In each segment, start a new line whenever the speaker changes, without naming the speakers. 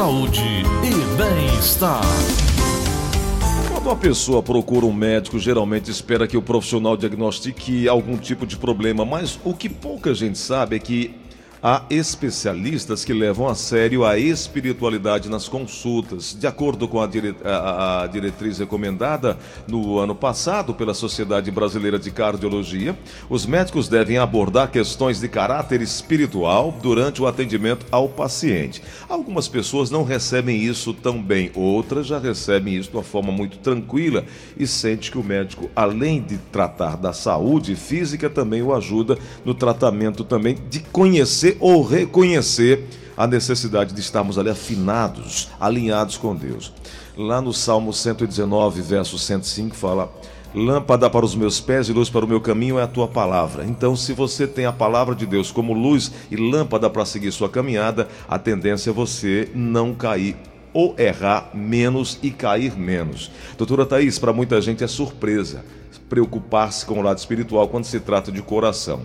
saúde e bem-estar.
Quando uma pessoa procura um médico, geralmente espera que o profissional diagnostique algum tipo de problema, mas o que pouca gente sabe é que Há especialistas que levam a sério a espiritualidade nas consultas. De acordo com a, dire... a, diretriz recomendada no ano passado pela Sociedade Brasileira de Cardiologia, os médicos devem abordar questões de caráter espiritual durante o atendimento ao paciente. Algumas pessoas não recebem isso tão bem, outras já recebem isso de uma forma muito tranquila e sente que o médico, além de tratar da saúde física, também o ajuda no tratamento também de conhecer ou reconhecer a necessidade de estarmos ali afinados, alinhados com Deus. Lá no Salmo 119, verso 105, fala: Lâmpada para os meus pés e luz para o meu caminho é a tua palavra. Então, se você tem a palavra de Deus como luz e lâmpada para seguir sua caminhada, a tendência é você não cair ou errar menos e cair menos. Doutora Thaís, para muita gente é surpresa preocupar-se com o lado espiritual quando se trata de coração.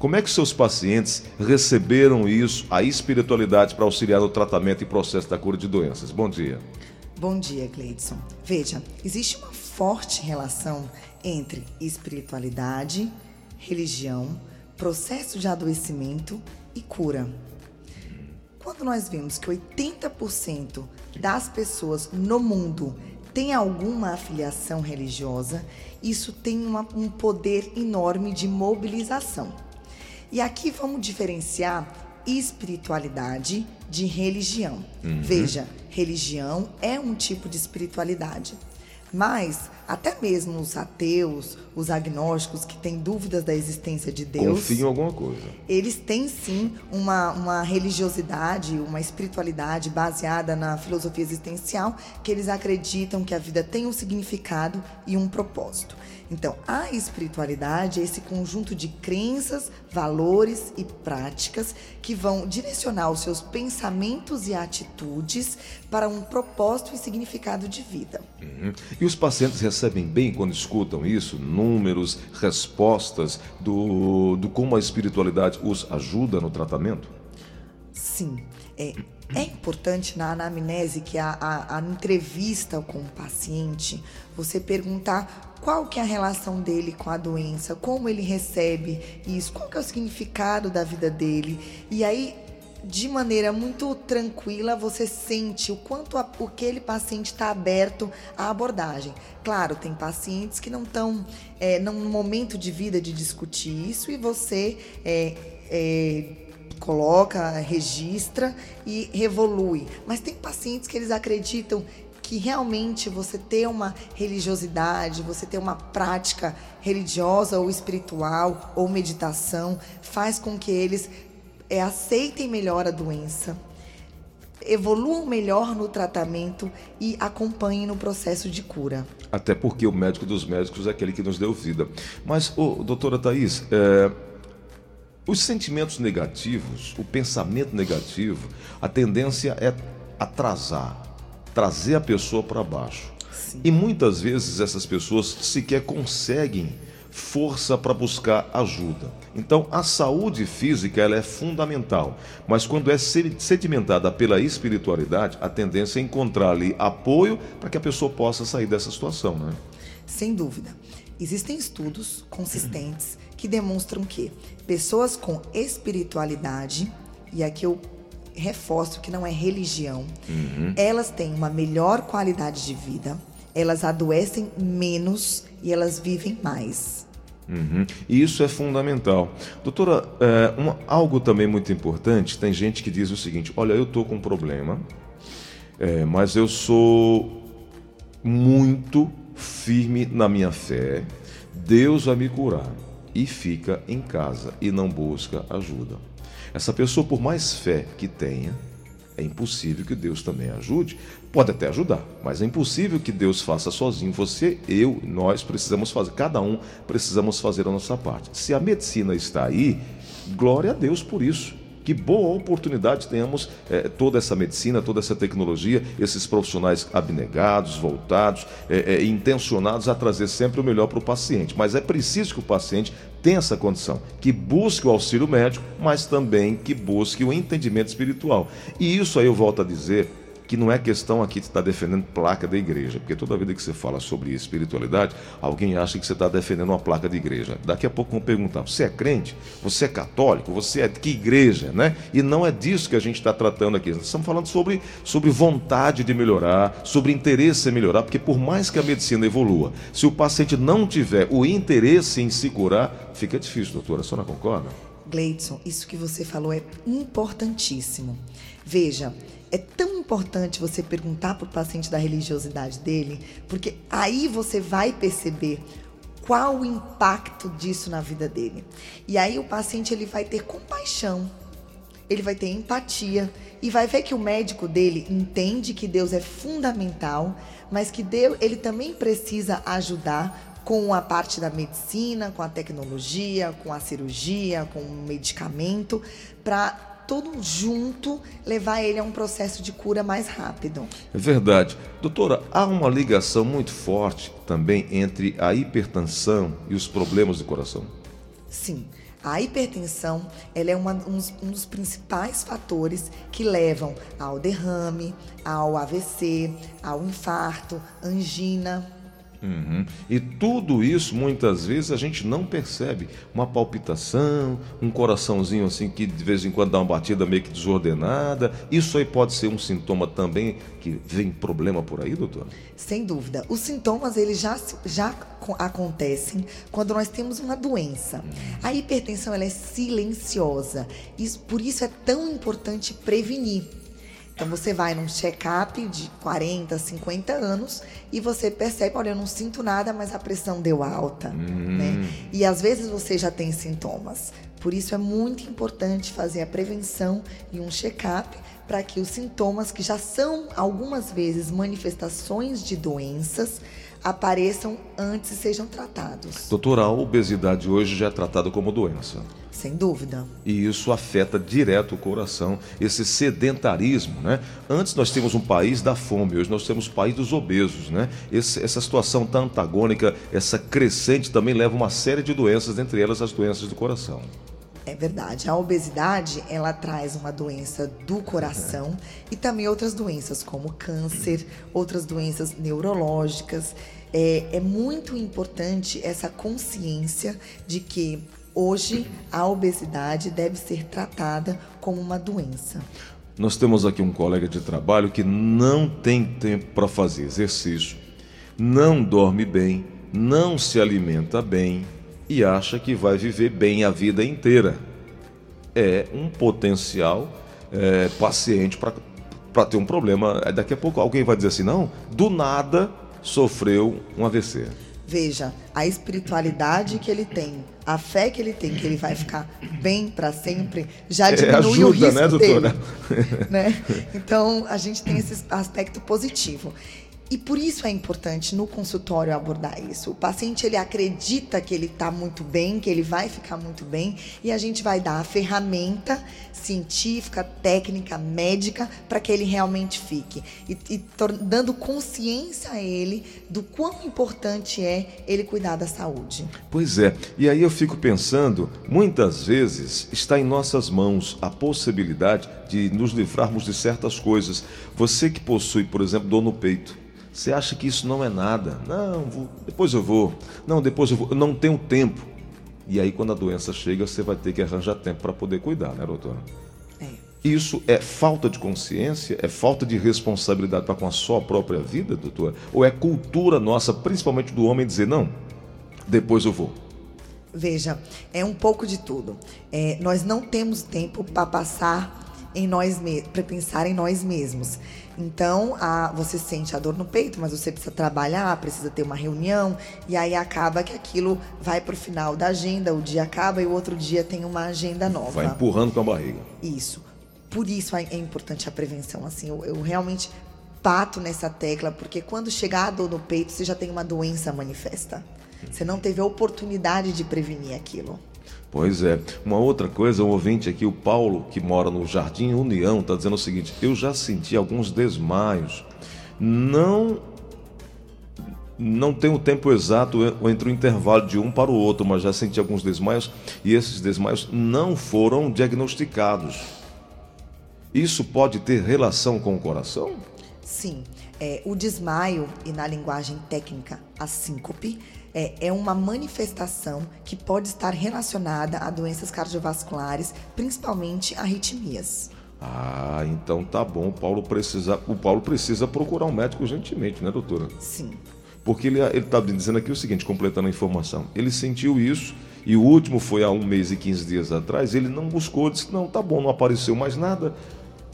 Como é que seus pacientes receberam isso, a espiritualidade para auxiliar no tratamento e processo da cura de doenças? Bom dia.
Bom dia, Gleidson. Veja, existe uma forte relação entre espiritualidade, religião, processo de adoecimento e cura. Quando nós vemos que 80% das pessoas no mundo tem alguma afiliação religiosa, isso tem uma, um poder enorme de mobilização. E aqui vamos diferenciar espiritualidade de religião. Uhum. Veja, religião é um tipo de espiritualidade. Mas até mesmo os ateus, os agnósticos que têm dúvidas da existência de Deus.
Confiam em alguma coisa.
Eles têm sim uma, uma religiosidade, uma espiritualidade baseada na filosofia existencial, que eles acreditam que a vida tem um significado e um propósito. Então, a espiritualidade é esse conjunto de crenças, valores e práticas que vão direcionar os seus pensamentos e atitudes para um propósito e significado de vida.
Uhum. E os pacientes recebem bem quando escutam isso? Números, respostas do, do como a espiritualidade os ajuda no tratamento?
Sim. É, é importante na anamnese, que é a, a, a entrevista com o paciente, você perguntar qual que é a relação dele com a doença, como ele recebe isso, qual que é o significado da vida dele. E aí, de maneira muito tranquila, você sente o quanto a, aquele paciente está aberto à abordagem. Claro, tem pacientes que não estão é, num momento de vida de discutir isso e você é, é, coloca, registra e revolui. Mas tem pacientes que eles acreditam que realmente você ter uma religiosidade, você ter uma prática religiosa ou espiritual ou meditação faz com que eles é, aceitem melhor a doença, evoluam melhor no tratamento e acompanhem no processo de cura.
Até porque o médico dos médicos é aquele que nos deu vida. Mas, doutora Thais, é, os sentimentos negativos, o pensamento negativo, a tendência é atrasar, trazer a pessoa para baixo. Sim. E muitas vezes essas pessoas sequer conseguem força para buscar ajuda. Então, a saúde física ela é fundamental, mas quando é sedimentada pela espiritualidade, a tendência é encontrar ali apoio para que a pessoa possa sair dessa situação, né?
Sem dúvida. Existem estudos consistentes que demonstram que pessoas com espiritualidade, e aqui eu reforço que não é religião, uhum. elas têm uma melhor qualidade de vida, elas adoecem menos e elas vivem mais.
Uhum. E isso é fundamental. Doutora, é, algo também muito importante: tem gente que diz o seguinte: olha, eu estou com um problema, é, mas eu sou muito firme na minha fé, Deus vai me curar e fica em casa e não busca ajuda. Essa pessoa, por mais fé que tenha, é impossível que Deus também ajude. Pode até ajudar, mas é impossível que Deus faça sozinho. Você, eu, nós precisamos fazer, cada um precisamos fazer a nossa parte. Se a medicina está aí, glória a Deus por isso. Que boa oportunidade tenhamos é, toda essa medicina, toda essa tecnologia, esses profissionais abnegados, voltados, é, é, intencionados a trazer sempre o melhor para o paciente. Mas é preciso que o paciente tenha essa condição, que busque o auxílio médico, mas também que busque o entendimento espiritual. E isso aí eu volto a dizer que não é questão aqui de estar defendendo placa da igreja, porque toda vida que você fala sobre espiritualidade, alguém acha que você está defendendo uma placa de igreja. Daqui a pouco vão perguntar: você é crente? Você é católico? Você é de que igreja? Né? E não é disso que a gente está tratando aqui. Nós estamos falando sobre, sobre vontade de melhorar, sobre interesse em melhorar, porque por mais que a medicina evolua, se o paciente não tiver o interesse em se curar, fica difícil, doutora. A senhora concorda?
Gleidson, isso que você falou é importantíssimo. Veja, é tão importante você perguntar para o paciente da religiosidade dele, porque aí você vai perceber qual o impacto disso na vida dele. E aí o paciente ele vai ter compaixão, ele vai ter empatia e vai ver que o médico dele entende que Deus é fundamental, mas que Deus ele também precisa ajudar com a parte da medicina, com a tecnologia, com a cirurgia, com o medicamento, para tudo junto levar ele a um processo de cura mais rápido.
É verdade. Doutora, há uma ligação muito forte também entre a hipertensão e os problemas do coração?
Sim. A hipertensão ela é uma, um, um, dos principais fatores que levam ao derrame, ao AVC, ao infarto, angina.
Uhum. E tudo isso, muitas vezes, a gente não percebe. Uma palpitação, um coraçãozinho assim que de vez em quando dá uma batida meio que desordenada. Isso aí pode ser um sintoma também que vem problema por aí, doutor?
Sem dúvida. Os sintomas, eles já, já acontecem quando nós temos uma doença. Uhum. A hipertensão, ela é silenciosa. Isso, por isso é tão importante prevenir. Então você vai num check-up de 40, 50 anos e você percebe, olha, eu não sinto nada, mas a pressão deu alta, hum. né? E às vezes você já tem sintomas. Por isso é muito importante fazer a prevenção e um check-up para que os sintomas que já são algumas vezes manifestações de doenças apareçam antes e sejam tratados.
Doutora, a obesidade hoje já é tratada como doença.
Sem dúvida.
E isso afeta direto o coração, esse sedentarismo, né? Antes nós tínhamos um país da fome, hoje nós temos o país dos obesos, né? Esse, essa situação tão antagônica, essa crescente também leva uma série de doenças, entre elas as doenças do coração.
É verdade. A obesidade, ela traz uma doença do coração e também outras doenças, como câncer, outras doenças neurológicas. É, é muito importante essa consciência de que hoje a obesidade deve ser tratada como uma doença.
Nós temos aqui um colega de trabalho que não tem tempo para fazer exercício, não dorme bem, não se alimenta bem, e acha que vai viver bem a vida inteira. É um potencial é, paciente para ter um problema. Daqui a pouco alguém vai dizer assim: não, do nada sofreu um AVC.
Veja, a espiritualidade que ele tem, a fé que ele tem, que ele vai ficar bem para sempre, já é, diminui é, ajuda, o risco né, doutora? dele. né? Então, a gente tem esse aspecto positivo. E por isso é importante no consultório abordar isso. O paciente ele acredita que ele está muito bem, que ele vai ficar muito bem, e a gente vai dar a ferramenta científica, técnica, médica para que ele realmente fique e, e dando consciência a ele do quão importante é ele cuidar da saúde.
Pois é. E aí eu fico pensando, muitas vezes está em nossas mãos a possibilidade de nos livrarmos de certas coisas. Você que possui, por exemplo, dor no peito você acha que isso não é nada? Não, vou, depois eu vou. Não, depois eu vou. Eu não tenho tempo. E aí, quando a doença chega, você vai ter que arranjar tempo para poder cuidar, né, doutora? É. Isso é falta de consciência? É falta de responsabilidade para com a sua própria vida, doutora? Ou é cultura nossa, principalmente do homem, dizer, não, depois eu vou?
Veja, é um pouco de tudo. É, nós não temos tempo para passar em nós para pensar em nós mesmos. Então, a, você sente a dor no peito, mas você precisa trabalhar, precisa ter uma reunião, e aí acaba que aquilo vai para o final da agenda, o dia acaba e o outro dia tem uma agenda nova.
Vai empurrando com a barriga.
Isso. Por isso é importante a prevenção. Assim, eu, eu realmente pato nessa tecla, porque quando chegar a dor no peito, você já tem uma doença manifesta. Você não teve a oportunidade de prevenir aquilo.
Pois é. Uma outra coisa, um ouvinte aqui, o Paulo, que mora no Jardim União, está dizendo o seguinte: eu já senti alguns desmaios. Não. Não tenho o tempo exato entre o intervalo de um para o outro, mas já senti alguns desmaios e esses desmaios não foram diagnosticados. Isso pode ter relação com o coração?
Sim, é, o desmaio, e na linguagem técnica, a síncope, é, é uma manifestação que pode estar relacionada a doenças cardiovasculares, principalmente arritmias.
Ah, então tá bom. O Paulo precisa, o Paulo precisa procurar um médico urgentemente, né, doutora?
Sim.
Porque ele está dizendo aqui o seguinte, completando a informação. Ele sentiu isso e o último foi há um mês e 15 dias atrás. Ele não buscou, disse: Não, tá bom, não apareceu mais nada.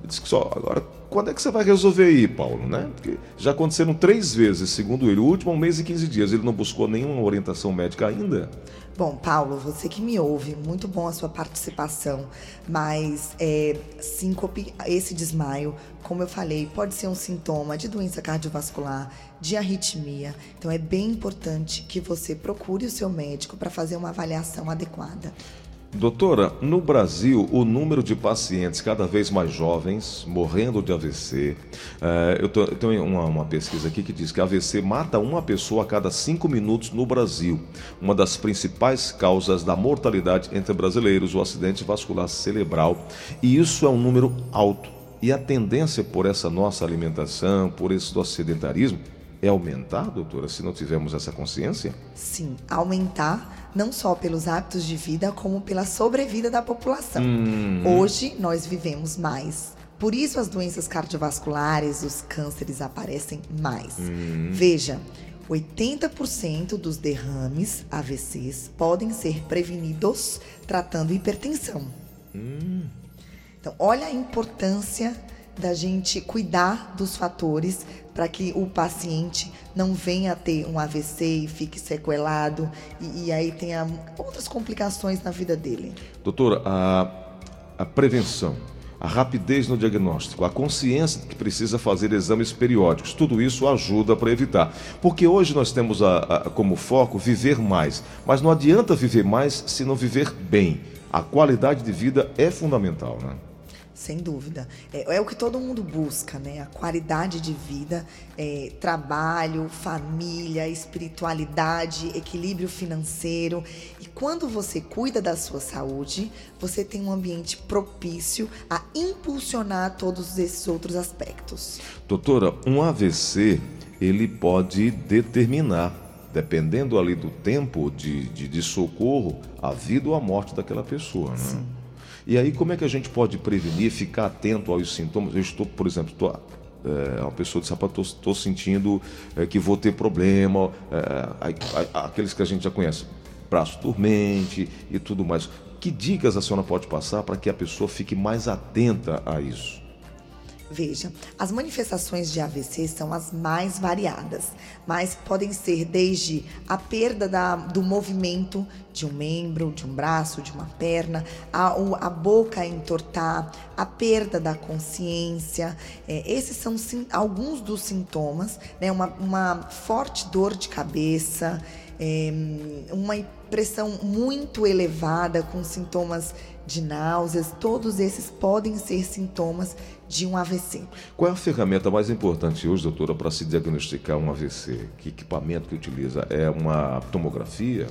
Ele disse que só. Agora, quando é que você vai resolver aí, Paulo? Né? Porque já aconteceram três vezes, segundo ele. O último há um mês e 15 dias. Ele não buscou nenhuma orientação médica ainda.
Bom, Paulo, você que me ouve, muito bom a sua participação, mas é, síncope, esse desmaio, como eu falei, pode ser um sintoma de doença cardiovascular, de arritmia. Então é bem importante que você procure o seu médico para fazer uma avaliação adequada.
Doutora, no Brasil, o número de pacientes cada vez mais jovens morrendo de AVC. É, eu, tô, eu, tenho uma, uma, pesquisa aqui que diz que AVC mata uma pessoa a cada cinco minutos no Brasil. Uma das principais causas da mortalidade entre brasileiros, o acidente vascular cerebral. E isso é um número alto. E a tendência por essa nossa alimentação, por esse nosso sedentarismo, é aumentar, doutora, se não tivermos essa consciência?
Sim, aumentar não só pelos hábitos de vida, como pela sobrevida da população. Hum. Hoje nós vivemos mais. Por isso as doenças cardiovasculares, os cânceres aparecem mais. Hum. Veja, 80% dos derrames AVCs podem ser prevenidos tratando hipertensão. Hum. Então, olha a importância da gente cuidar dos fatores para que o paciente não venha a ter um AVC e fique sequelado e, e, aí tenha outras complicações na vida dele.
Doutora, a, a prevenção, a rapidez no diagnóstico, a consciência de que precisa fazer exames periódicos, tudo isso ajuda para evitar. Porque hoje nós temos a, a, como foco viver mais, mas não adianta viver mais se não viver bem. A qualidade de vida é fundamental, né?
Sem dúvida. É, é, o que todo mundo busca, né? A qualidade de vida, é, trabalho, família, espiritualidade, equilíbrio financeiro. E quando você cuida da sua saúde, você tem um ambiente propício a impulsionar todos esses outros aspectos.
Doutora, um AVC, ele pode determinar dependendo ali do tempo de, de, de, socorro, a vida ou a morte daquela pessoa, né? Sim. E aí, como é que a gente pode prevenir, ficar atento aos sintomas? Eu estou, por exemplo, estou, é, uma pessoa disse, rapaz, estou sentindo é, que vou ter problema, é, aqueles que a gente já conhece, braço dormente e tudo mais. Que dicas a senhora pode passar para que a pessoa fique mais atenta a isso?
Veja, as manifestações de AVC são as mais variadas, mas podem ser desde a perda da, do movimento de um membro, de um braço, de uma perna, a, a boca entortar, a perda da consciência. É, esses são sim, alguns dos sintomas, né? uma, uma forte dor de cabeça, é, uma pressão muito elevada, com sintomas de náuseas, todos esses podem ser sintomas de um AVC.
Qual é a ferramenta mais importante hoje, doutora, para se diagnosticar um AVC? Que equipamento que utiliza? É uma tomografia?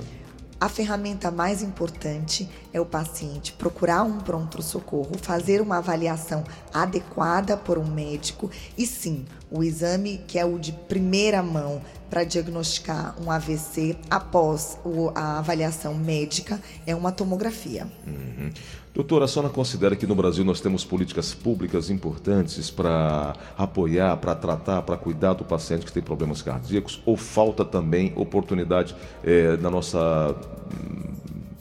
A ferramenta mais importante é o paciente procurar um pronto-socorro, fazer uma avaliação adequada por um médico e sim, o exame que é o de primeira mão para diagnosticar um AVC após a avaliação médica é uma tomografia.
Uhum. Doutora, a senhora considera que no Brasil nós temos políticas públicas importantes para apoiar, para tratar, para cuidar do paciente que tem problemas cardíacos? Ou falta também oportunidade é, na nossa hum,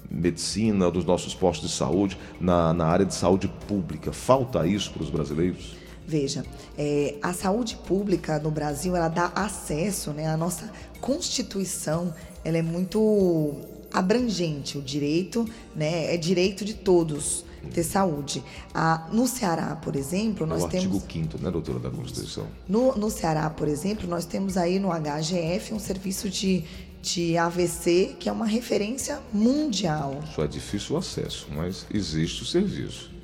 medicina, dos nossos postos de saúde, na, na área de saúde pública? Falta isso para os brasileiros?
Veja, é, a saúde pública no Brasil, ela dá acesso, né? A nossa Constituição, ela é muito abrangente. O direito, né? É direito de todos ter saúde. Ah, no Ceará, por exemplo, nós
é o
temos...
artigo 5 né, doutora, da Constituição?
No, no Ceará, por exemplo, nós temos aí no HGF um serviço de, de AVC que é uma referência mundial.
Só é difícil o acesso, mas existe o serviço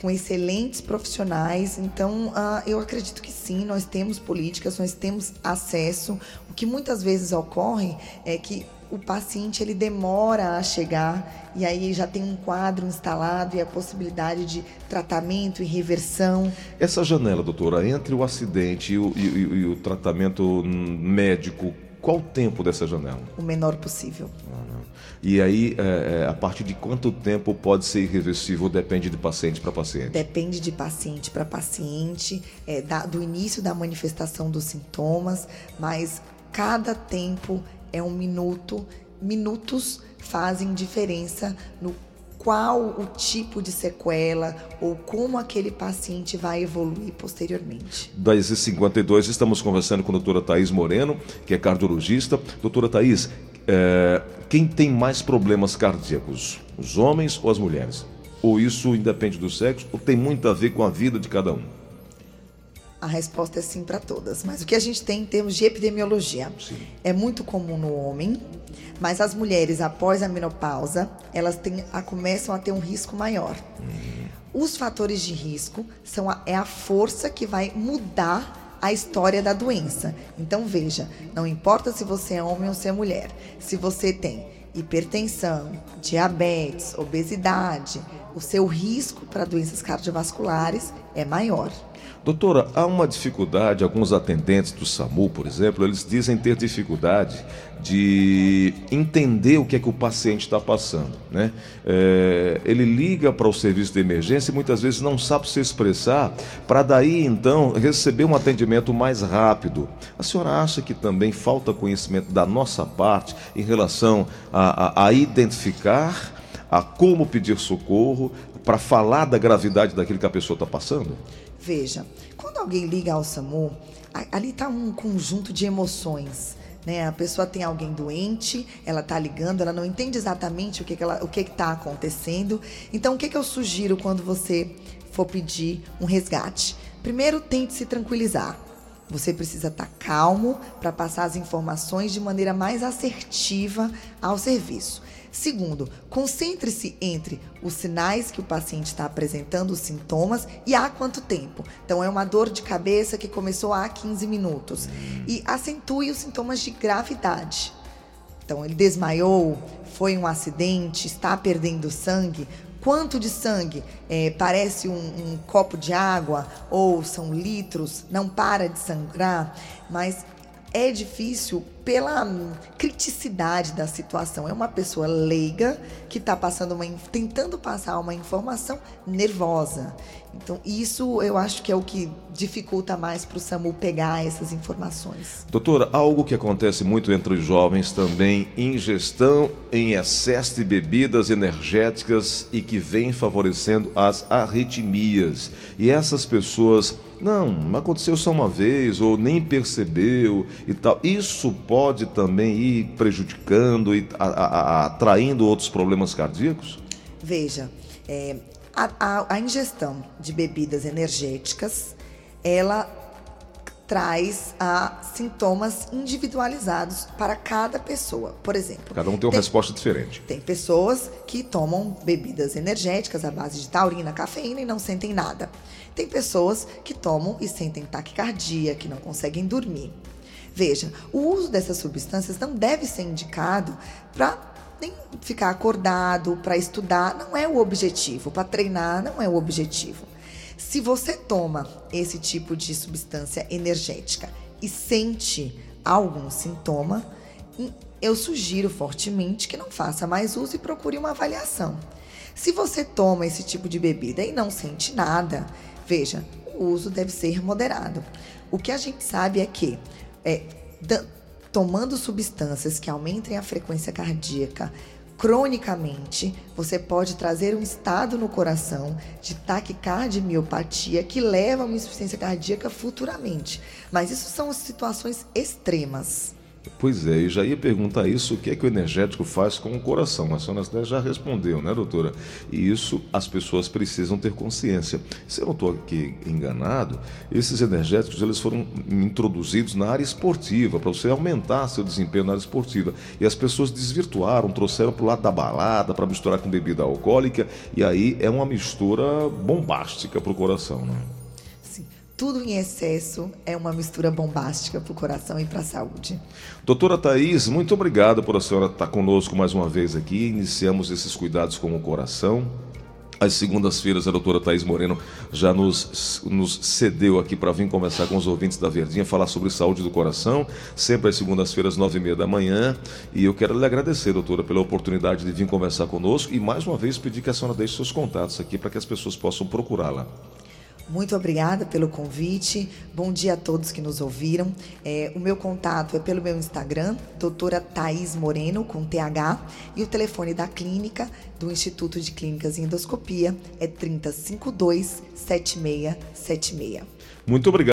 com excelentes profissionais. Então, uh, eu acredito que sim, nós temos políticas, nós temos acesso. O que muitas vezes ocorre é que o paciente ele demora a chegar e aí já tem um quadro instalado e a possibilidade de tratamento e reversão.
Essa janela, doutora, entre o acidente e o, e, e o tratamento médico, qual o tempo dessa janela?
O menor possível.
Ah, e aí, é, é, a partir de quanto tempo pode ser irreversível? Depende de paciente para paciente?
Depende de paciente para paciente, é, da, do início da manifestação dos sintomas, mas cada tempo é um minuto. Minutos fazem diferença no qual o tipo de sequela ou como aquele paciente vai evoluir posteriormente.
10h52, estamos conversando com a doutora Thais Moreno, que é cardiologista. Doutora Thais, é, quem tem mais problemas cardíacos, os homens ou as mulheres? Ou isso independe do sexo, ou tem muito a ver com a vida de cada um?
A resposta é sim para todas. Mas o que a gente tem em termos de epidemiologia sim. é muito comum no homem, mas as mulheres após a menopausa elas têm, a, começam a ter um risco maior. Uhum. Os fatores de risco são a, é a força que vai mudar a história da doença. Então veja, não importa se você é homem ou se é mulher, se você tem hipertensão, diabetes, obesidade, o seu risco para doenças cardiovasculares é maior.
Doutora, há uma dificuldade, alguns atendentes do SAMU, por exemplo, eles dizem ter dificuldade de entender o que é que o paciente está passando. Né? É, ele liga para o serviço de emergência e muitas vezes não sabe se expressar, para daí então receber um atendimento mais rápido. A senhora acha que também falta conhecimento da nossa parte em relação a, a, a identificar, a como pedir socorro, para falar da gravidade daquilo que a pessoa está passando?
Veja, quando alguém liga ao SAMU, ali está um conjunto de emoções. Né? A pessoa tem alguém doente, ela está ligando, ela não entende exatamente o que, que que está acontecendo. Então, o que, que eu sugiro quando você for pedir um resgate? Primeiro, tente se tranquilizar. Você precisa estar tá calmo para passar as informações de maneira mais assertiva ao serviço. Segundo, concentre-se entre os sinais que o paciente está apresentando, os sintomas, e há quanto tempo. Então, é uma dor de cabeça que começou há 15 minutos. E acentue os sintomas de gravidade. Então, ele desmaiou, foi um acidente, está perdendo sangue. Quanto de sangue? É, parece um, um copo de água ou são litros? Não para de sangrar, mas é difícil pela criticidade da situação. É uma pessoa leiga que está passando uma, tentando passar uma informação nervosa. Então, isso eu acho que é o que dificulta mais para o SAMU pegar essas informações.
Doutora, algo que acontece muito entre os jovens também, ingestão em excesso de bebidas energéticas e que vem favorecendo as arritmias. E essas pessoas não, aconteceu só uma vez, ou nem percebeu e tal. Isso pode também ir prejudicando e atraindo outros problemas cardíacos?
Veja, é, a, a, a ingestão de bebidas energéticas, ela traz a sintomas individualizados para cada pessoa. Por exemplo,
cada um tem uma tem, resposta diferente.
Tem pessoas que tomam bebidas energéticas à base de taurina, cafeína e não sentem nada. Tem pessoas que tomam e sentem taquicardia, que não conseguem dormir. Veja, o uso dessas substâncias não deve ser indicado para nem ficar acordado, para estudar, não é o objetivo, para treinar não é o objetivo. Se você toma esse tipo de substância energética e sente algum sintoma, eu sugiro fortemente que não faça mais uso e procure uma avaliação. Se você toma esse tipo de bebida e não sente nada, veja, o uso deve ser moderado. O que a gente sabe é que é, tomando substâncias que aumentem a frequência cardíaca, cronicamente, você pode trazer um estado no coração de taquicardia e miopatia que leva a uma insuficiência cardíaca futuramente. Mas isso são situações extremas.
Pois é, e já ia perguntar isso, o que é que o energético faz com o coração? A senhora já respondeu, né, doutora? E isso as pessoas precisam ter consciência. Se eu não estou aqui enganado, esses energéticos eles foram introduzidos na área esportiva, para você aumentar seu desempenho na área esportiva. E as pessoas desvirtuaram, trouxeram para o lado da balada, para misturar com bebida alcoólica, e aí é uma mistura bombástica para o coração, né?
Tudo em excesso é uma mistura bombástica para o coração e para a saúde.
Doutora Thais, muito obrigado por a senhora estar conosco mais uma vez aqui. Iniciamos esses cuidados com o coração. Às segundas-feiras, a doutora Thais Moreno já nos, nos cedeu aqui para vir conversar com os ouvintes da Verdinha, falar sobre saúde do coração, sempre às segundas-feiras, nove e meia da manhã. E eu quero lhe agradecer, doutora, pela oportunidade de vir conversar conosco e, mais uma vez, pedir que a senhora deixe seus contatos aqui para que as pessoas possam procurá-la.
Muito obrigada pelo convite. Bom dia a todos que nos ouviram. É, o meu contato é pelo meu Instagram, doutora Thaís Moreno, com TH, e o telefone da clínica do Instituto de Clínicas e Endoscopia é 3052 7676.
Muito obrigado.